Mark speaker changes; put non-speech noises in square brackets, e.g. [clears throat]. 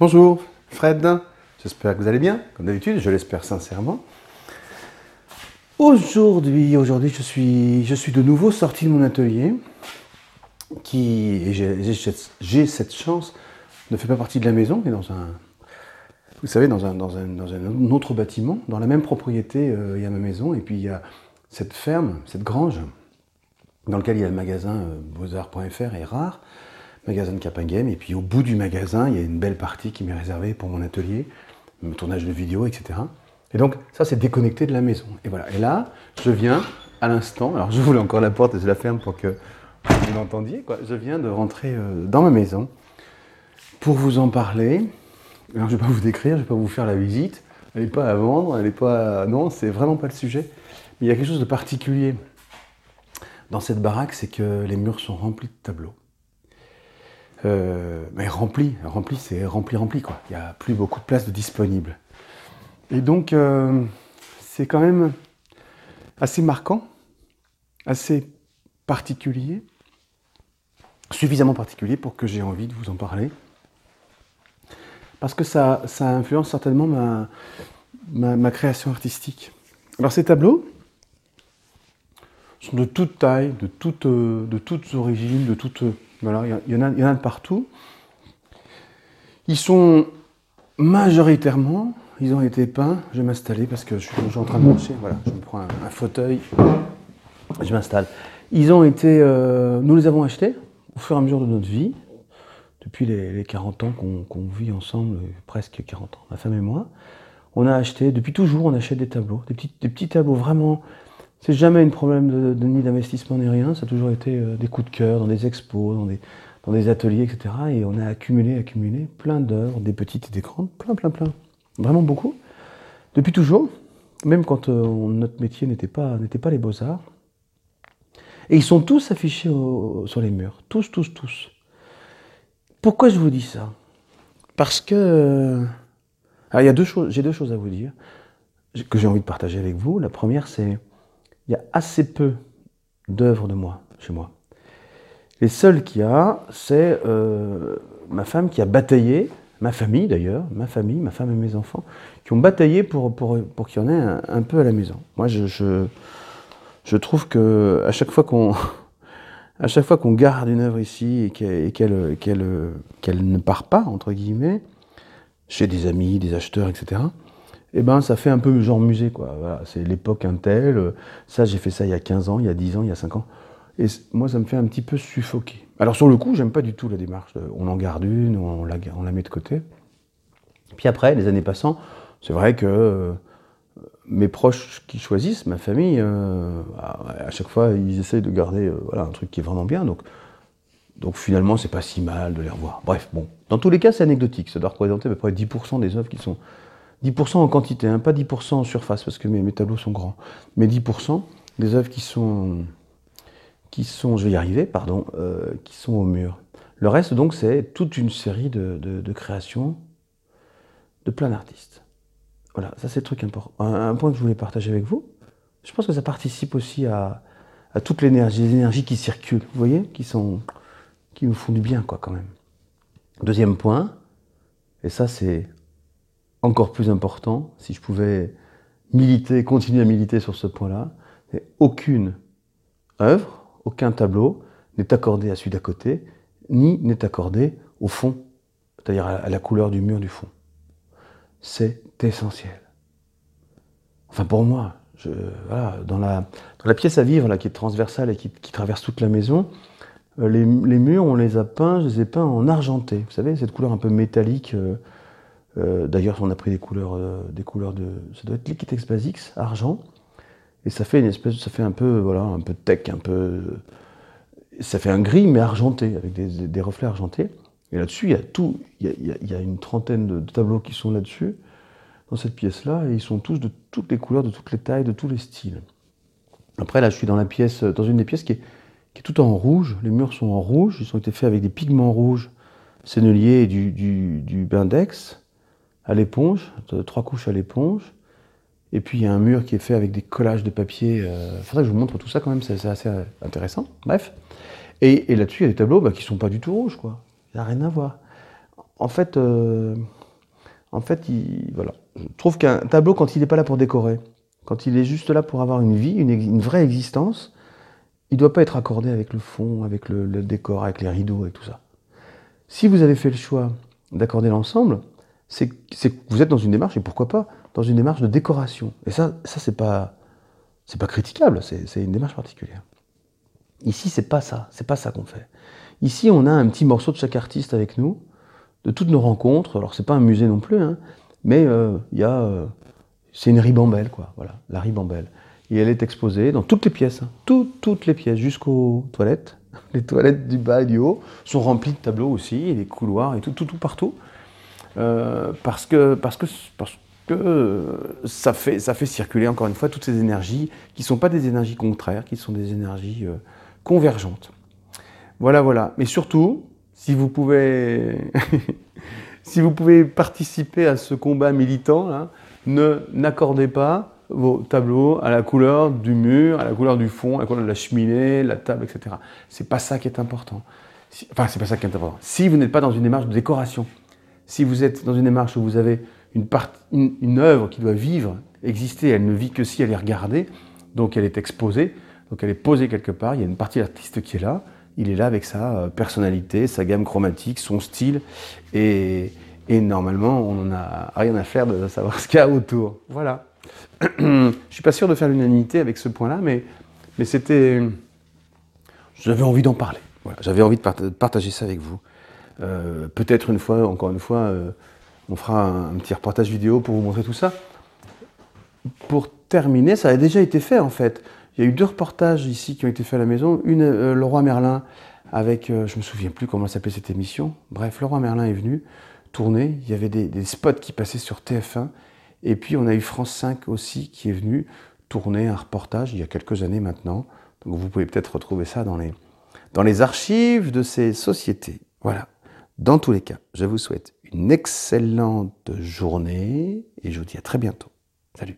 Speaker 1: Bonjour, Fred. J'espère que vous allez bien, comme d'habitude, je l'espère sincèrement. Aujourd'hui, aujourd'hui, je suis, je suis de nouveau sorti de mon atelier, qui, j'ai cette chance, ne fait pas partie de la maison, mais dans un, vous savez, dans un, autre bâtiment, dans la même propriété, euh, il y a ma maison, et puis il y a cette ferme, cette grange, dans lequel il y a le magasin euh, beaux-arts.fr et rare, magasin de Capingame, et puis au bout du magasin, il y a une belle partie qui m'est réservée pour mon atelier, mon tournage de vidéos, etc. Et donc, ça, c'est déconnecté de la maison. Et voilà. Et là, je viens, à l'instant, alors je voulais encore la porte et je la ferme pour que vous l'entendiez, quoi. Je viens de rentrer euh, dans ma maison pour vous en parler. Alors, je ne vais pas vous décrire, je ne vais pas vous faire la visite. Elle n'est pas à vendre, elle n'est pas. Non, c'est vraiment pas le sujet. Mais il y a quelque chose de particulier dans cette baraque, c'est que les murs sont remplis de tableaux. Euh, mais remplis, remplis, c'est rempli, rempli, quoi. Il n'y a plus beaucoup de place de disponible. Et donc, euh, c'est quand même assez marquant, assez particulier, suffisamment particulier pour que j'ai envie de vous en parler. Parce que ça, ça influence certainement ma, création artistique. Alors ces tableaux sont de toute taille, de, toutes, de toutes origines, de toutes... Il y, en a, de partout. Ils sont majoritairement ils ont été peints. Je vais m'installer parce que je suis, en train de marcher. Voilà, je me prends un, fauteuil. Je m'installe. Ils ont été. Euh, nous les avons achetés au fur et à mesure de notre vie, depuis les, 40 ans qu'on vit ensemble, presque 40 ans, ma femme et moi. On a acheté, depuis toujours, on achète des tableaux, des des petits tableaux vraiment. C'est jamais un problème de, ni d'investissement ni rien. Ça a toujours été euh, des coups de cœur dans des expos, dans des, dans des ateliers, etc. Et on a accumulé, accumulé plein d'œuvres, des petites et des grandes, plein, plein, plein vraiment beaucoup, depuis toujours, même quand euh, notre métier n'était pas, pas les beaux-arts. Et ils sont tous affichés sur les murs, tous, tous, tous. Pourquoi je vous dis ça? Parce que... Euh, il y a deux choses, j'ai deux choses à vous dire que j'ai envie de partager avec vous. La première, c'est il y a assez peu d'œuvres de moi chez moi. Les seules qu'il y a, c'est euh, ma femme qui a bataillé ma famille d'ailleurs, ma famille, ma femme et mes enfants, qui ont bataillé pour, pour, pour qu'il y en ait un, peu à la maison. Moi, je, je, trouve que à chaque fois qu'on à chaque fois qu'on garde une œuvre ici et qu'elle ne part pas, entre guillemets, chez des amis, des acheteurs, etc., eh ben, ça fait un peu genre musée, quoi. C'est l'époque Intel, ça, j'ai fait ça il y a 15 ans, il y a 10 ans, il y a 5 ans. Et moi, ça me fait un petit peu suffoquer. Alors sur le coup, j'aime pas du tout la démarche. On en garde une, on la, met de côté. Puis après, les années passant, c'est vrai que euh, mes proches qui choisissent, ma famille, euh, à, chaque fois, ils essayent de garder euh, voilà, un truc qui est vraiment bien. Donc, donc finalement, c'est pas si mal de les revoir. Bref, bon. Dans tous les cas, c'est anecdotique. Ça doit représenter à peu près 10% des œuvres qui sont. 10% en quantité, hein, pas 10% en surface, parce que mes, tableaux sont grands. Mais 10% des œuvres qui sont qui sont, je vais y arriver, pardon, euh, qui sont au mur. Le reste, donc, c'est toute une série de, créations de plein d'artistes. Voilà, ça c'est le truc important. Un, point que je voulais partager avec vous. Je pense que ça participe aussi à, à toute l'énergie, les énergies qui circulent, vous voyez, qui sont, qui nous font du bien, quoi, quand même. Deuxième point, et ça c'est encore plus important, si je pouvais militer, continuer à militer sur ce point-là, aucune œuvre aucun tableau n'est accordé à celui d'à côté, ni n'est accordé au fond, c'est-à-dire à la couleur du mur du fond. C'est essentiel. Enfin pour moi, dans, la, la, pièce à vivre là, qui est transversale et qui, traverse toute la maison, euh, les, murs, on les a peints, je les ai peints en argenté. Vous savez, cette couleur un peu métallique. Euh, euh, d'ailleurs, on a pris des couleurs, des couleurs de. Ça doit être Liquitex Basics, argent. Et ça fait une espèce, ça fait un peu, voilà, un peu tech, un peu. Ça fait un gris mais argenté, avec des, reflets argentés. Et là-dessus, il y a tout, il y a, une trentaine de, tableaux qui sont là-dessus, dans cette pièce-là, et ils sont tous de toutes les couleurs, de toutes les tailles, de tous les styles. Après, là, je suis dans la pièce, dans une des pièces qui est, qui est tout en rouge. Les murs sont en rouge, ils ont été faits avec des pigments rouges senneliers et du, du, du bindex à l'éponge, trois couches à l'éponge. Et puis il y a un mur qui est fait avec des collages de papier. Euh, faudrait que je vous montre tout ça quand même, c'est assez intéressant. Bref. Et, là-dessus, il y a des tableaux bah, qui sont pas du tout rouges, quoi. Il n'y a rien à voir. en fait, euh, en fait il, voilà. je trouve qu'un tableau, quand il n'est pas là pour décorer, quand il est juste là pour avoir une vie, une, vraie existence, il ne doit pas être accordé avec le fond, avec le, décor, avec les rideaux et tout ça. Si vous avez fait le choix d'accorder l'ensemble, c'est que vous êtes dans une démarche, et pourquoi pas, dans une démarche de décoration. Et ça, ça c'est pas, c'est pas critiquable, c'est une démarche particulière. Ici, c'est pas ça, c'est pas ça qu'on fait. Ici, on a un petit morceau de chaque artiste avec nous, de toutes nos rencontres. Alors, c'est pas un musée non plus, hein, mais euh, euh, c'est une ribambelle, quoi. Voilà, la ribambelle. Et elle est exposée dans toutes les pièces, hein, toutes, toutes les pièces, jusqu'aux toilettes. [laughs] Les toilettes du bas et du haut sont remplies de tableaux aussi, et les couloirs et tout, tout, tout partout. Euh, parce que, parce que, parce que ça, fait, ça fait circuler encore une fois toutes ces énergies qui ne sont pas des énergies contraires, qui sont des énergies convergentes. Voilà, voilà. Mais surtout, si vous pouvez, [laughs] si vous pouvez participer à ce combat militant, ne n'accordez pas vos tableaux à la couleur du mur, à la couleur du fond, à la couleur de la cheminée, la table, etc. C'est pas ça qui est important. enfin, c'est pas ça qui est important. Si vous n'êtes pas dans une démarche de décoration, si vous êtes dans une démarche où vous avez une, œuvre qui doit vivre, exister, elle ne vit que si elle est regardée, donc elle est exposée, donc elle est posée quelque part, il y a une partie de l'artiste qui est là, il est là avec sa euh, personnalité, sa gamme chromatique, son style, et, normalement, on n'en a rien à faire de savoir ce qu'il y a autour. Voilà. [clears throat] Je suis pas sûr de faire l'unanimité avec ce point-là, mais c'était. J'avais envie d'en parler. J'avais envie de partager ça avec vous. Euh, peut-être une fois, encore une fois, euh, on fera un, petit reportage vidéo pour vous montrer tout ça. Pour terminer, ça a déjà été fait en fait. Il y a eu deux reportages ici qui ont été faits à la maison. Une, euh, le roi Merlin, avec, je me souviens plus comment s'appelait cette émission. Bref, le roi Merlin est venu tourner. Il y avait des, spots qui passaient sur TF1. Et puis on a eu France 5 aussi qui est venu tourner un reportage il y a quelques années maintenant. Donc vous pouvez peut-être retrouver ça dans les archives de ces sociétés. Voilà. Dans tous les cas, je vous souhaite une excellente journée et je vous dis à très bientôt. Salut